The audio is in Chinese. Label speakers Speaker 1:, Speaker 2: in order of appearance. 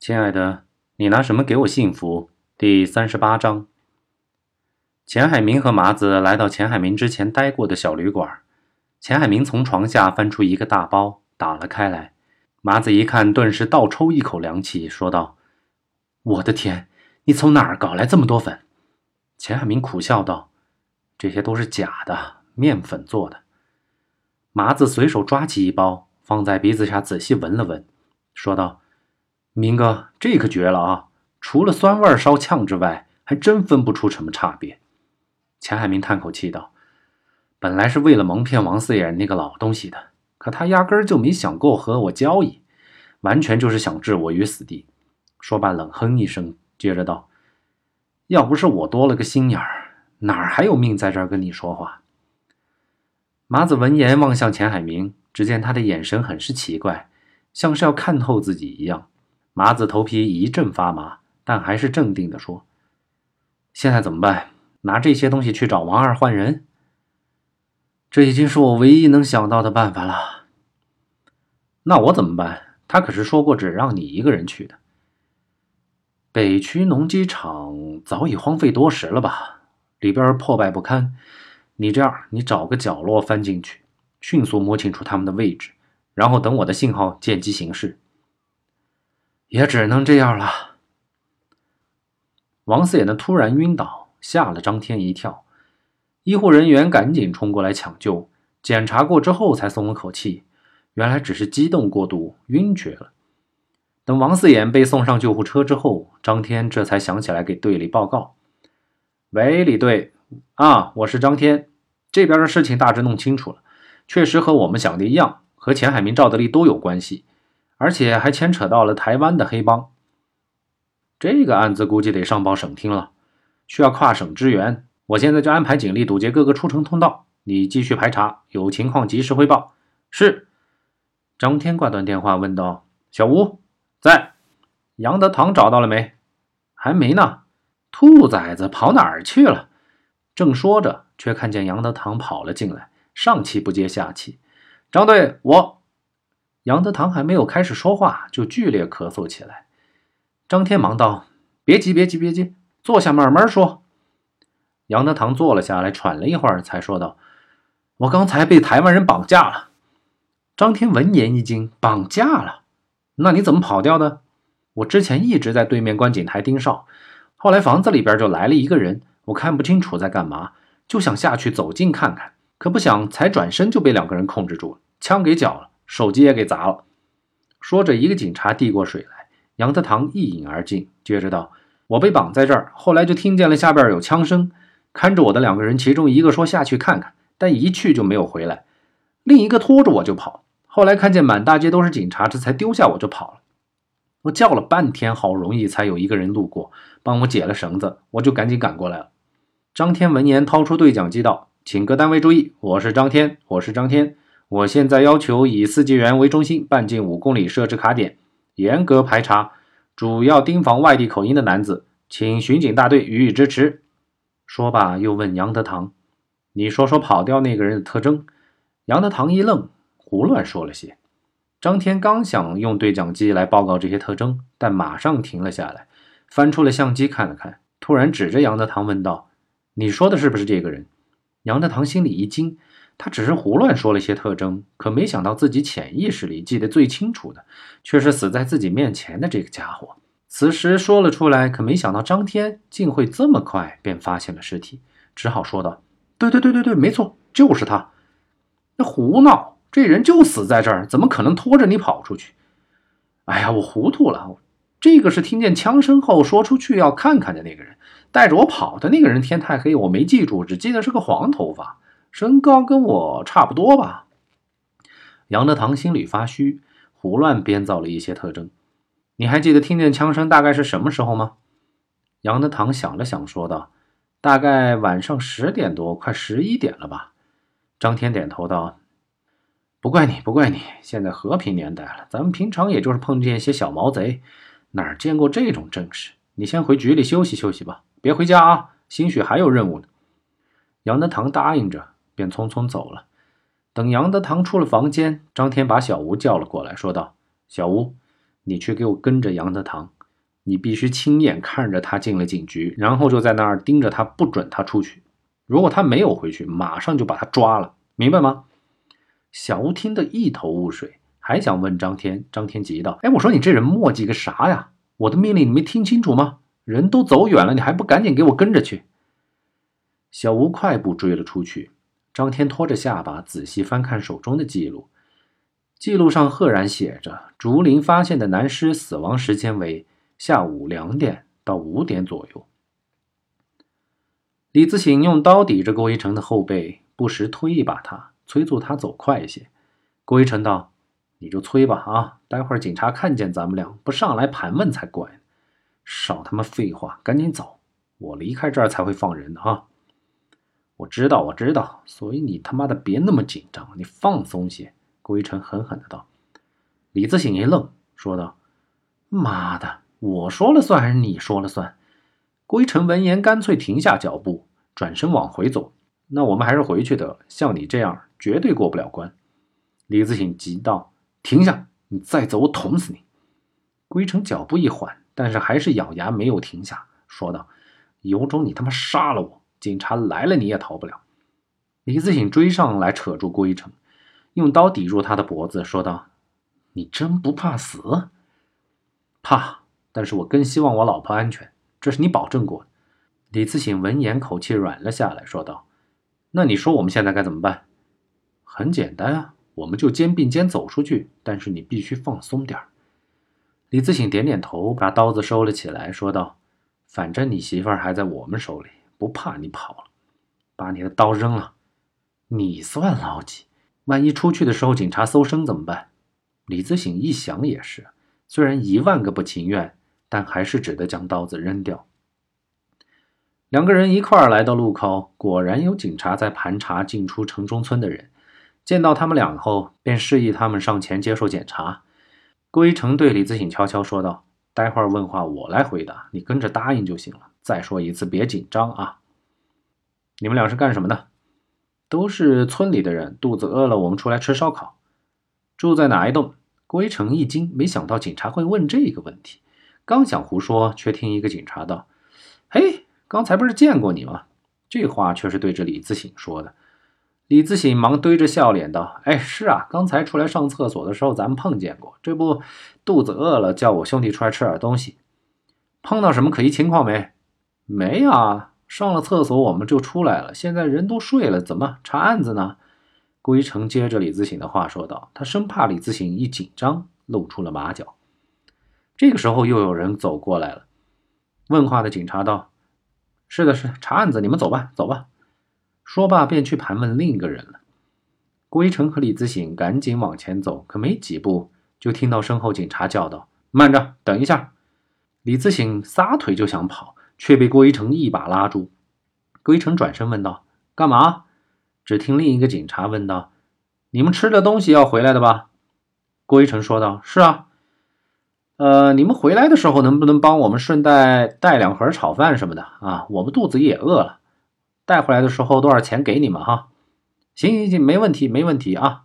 Speaker 1: 亲爱的，你拿什么给我幸福？第三十八章。钱海明和麻子来到钱海明之前待过的小旅馆。钱海明从床下翻出一个大包，打了开来。麻子一看，顿时倒抽一口凉气，说道：“我的天，你从哪儿搞来这么多粉？”钱海明苦笑道：“这些都是假的，面粉做的。”麻子随手抓起一包，放在鼻子下仔细闻了闻，说道：“明哥，这可绝了啊！除了酸味烧呛之外，还真分不出什么差别。”钱海明叹口气道：“本来是为了蒙骗王四眼那个老东西的，可他压根儿就没想过和我交易，完全就是想置我于死地。”说罢冷哼一声，接着道：“要不是我多了个心眼儿，哪儿还有命在这儿跟你说话？”麻子闻言望向钱海明，只见他的眼神很是奇怪，像是要看透自己一样。麻子头皮一阵发麻，但还是镇定地说：“现在怎么办？”拿这些东西去找王二换人，这已经是我唯一能想到的办法了。那我怎么办？他可是说过只让你一个人去的。北区农机厂早已荒废多时了吧？里边破败不堪。你这样，你找个角落翻进去，迅速摸清楚他们的位置，然后等我的信号，见机行事。也只能这样了。王四眼的突然晕倒。吓了张天一跳，医护人员赶紧冲过来抢救，检查过之后才松了口气，原来只是激动过度晕厥了。等王四眼被送上救护车之后，张天这才想起来给队里报告：“喂，李队，啊，我是张天，这边的事情大致弄清楚了，确实和我们想的一样，和钱海明、赵德利都有关系，而且还牵扯到了台湾的黑帮。这个案子估计得上报省厅了。”需要跨省支援，我现在就安排警力堵截各个出城通道。你继续排查，有情况及时汇报。是。张天挂断电话，问道：“小吴在？杨德堂找到了没？还没呢。兔崽子跑哪儿去了？”正说着，却看见杨德堂跑了进来，上气不接下气：“张队，我……”杨德堂还没有开始说话，就剧烈咳嗽起来。张天忙道：“别急，别急，别急。”坐下，慢慢说。杨德堂坐了下来，喘了一会儿，才说道：“我刚才被台湾人绑架了。”张天闻言一惊：“绑架了？那你怎么跑掉的？”我之前一直在对面观景台盯梢，后来房子里边就来了一个人，我看不清楚在干嘛，就想下去走近看看，可不想才转身就被两个人控制住了，枪给缴了，手机也给砸了。说着，一个警察递过水来，杨德堂一饮而尽，接着道。我被绑在这儿，后来就听见了下边有枪声，看着我的两个人，其中一个说下去看看，但一去就没有回来，另一个拖着我就跑。后来看见满大街都是警察，这才丢下我就跑了。我叫了半天，好容易才有一个人路过，帮我解了绳子，我就赶紧赶过来了。张天闻言掏出对讲机道：“请各单位注意，我是张天，我是张天，我现在要求以四季园为中心，半径五公里设置卡点，严格排查。”主要盯防外地口音的男子，请巡警大队予以支持。说罢，又问杨德堂：“你说说跑掉那个人的特征。”杨德堂一愣，胡乱说了些。张天刚想用对讲机来报告这些特征，但马上停了下来，翻出了相机看了看，突然指着杨德堂问道：“你说的是不是这个人？”杨德堂心里一惊。他只是胡乱说了些特征，可没想到自己潜意识里记得最清楚的，却是死在自己面前的这个家伙。此时说了出来，可没想到张天竟会这么快便发现了尸体，只好说道：“对对对对对，没错，就是他。那胡闹，这人就死在这儿，怎么可能拖着你跑出去？哎呀，我糊涂了，这个是听见枪声后说出去要看看的那个人，带着我跑的那个人天太黑，我没记住，只记得是个黄头发。”身高跟我差不多吧。杨德堂心里发虚，胡乱编造了一些特征。你还记得听见枪声大概是什么时候吗？杨德堂想了想，说道：“大概晚上十点多，快十一点了吧。”张天点头道：“不怪你，不怪你。现在和平年代了，咱们平常也就是碰见一些小毛贼，哪见过这种阵势？你先回局里休息休息吧，别回家啊，兴许还有任务呢。”杨德堂答应着。便匆匆走了。等杨德堂出了房间，张天把小吴叫了过来，说道：“小吴，你去给我跟着杨德堂，你必须亲眼看着他进了警局，然后就在那儿盯着他，不准他出去。如果他没有回去，马上就把他抓了，明白吗？”小吴听得一头雾水，还想问张天。张天急道：“哎，我说你这人磨叽个啥呀？我的命令你没听清楚吗？人都走远了，你还不赶紧给我跟着去？”小吴快步追了出去。张天拖着下巴，仔细翻看手中的记录。记录上赫然写着，竹林发现的男尸死亡时间为下午两点到五点左右。李自省用刀抵着郭一成的后背，不时推一把他，催促他走快一些。郭一成道：“你就催吧，啊，待会儿警察看见咱们俩，不上来盘问才怪呢。少他妈废话，赶紧走，我离开这儿才会放人的啊。”我知道，我知道，所以你他妈的别那么紧张，你放松些。”郭一成狠狠的道。李自省一愣，说道：“妈的，我说了算还是你说了算？”郭一成闻言干脆停下脚步，转身往回走。“那我们还是回去得了，像你这样绝对过不了关。”李自省急道：“停下！你再走，我捅死你！”郭一成脚步一缓，但是还是咬牙没有停下，说道：“有种你他妈杀了我！”警察来了，你也逃不了。李自省追上来，扯住郭一成，用刀抵住他的脖子，说道：“你真不怕死？”“怕，但是我更希望我老婆安全，这是你保证过的。”李自省闻言，口气软了下来，说道：“那你说我们现在该怎么办？”“很简单啊，我们就肩并肩走出去，但是你必须放松点李自省点点头，把刀子收了起来，说道：“反正你媳妇儿还在我们手里。”不怕你跑了，把你的刀扔了，你算老几？万一出去的时候警察搜身怎么办？李自省一想也是，虽然一万个不情愿，但还是只得将刀子扔掉。两个人一块儿来到路口，果然有警察在盘查进出城中村的人。见到他们俩后，便示意他们上前接受检查。郭一成对李自省悄悄说道：“待会儿问话我来回答，你跟着答应就行了。”再说一次，别紧张啊！你们俩是干什么的？都是村里的人，肚子饿了，我们出来吃烧烤。住在哪一栋？郭一成一惊，没想到警察会问这个问题。刚想胡说，却听一个警察道：“嘿，刚才不是见过你吗？”这话却是对着李自省说的。李自省忙堆着笑脸道：“哎，是啊，刚才出来上厕所的时候，咱们碰见过。这不，肚子饿了，叫我兄弟出来吃点东西。碰到什么可疑情况没？”没啊，上了厕所我们就出来了。现在人都睡了，怎么查案子呢？顾一成接着李自省的话说道，他生怕李自省一紧张露出了马脚。这个时候又有人走过来了，问话的警察道：“是的，是查案子，你们走吧，走吧。”说罢便去盘问另一个人了。顾一成和李自省赶紧往前走，可没几步，就听到身后警察叫道：“慢着，等一下！”李自省撒腿就想跑。却被郭一成一把拉住。郭一成转身问道：“干嘛？”只听另一个警察问道：“你们吃的东西要回来的吧？”郭一成说道：“是啊。”“呃，你们回来的时候能不能帮我们顺带带两盒炒饭什么的啊？我们肚子也饿了。带回来的时候多少钱给你们哈？”“行行行，没问题，没问题啊。”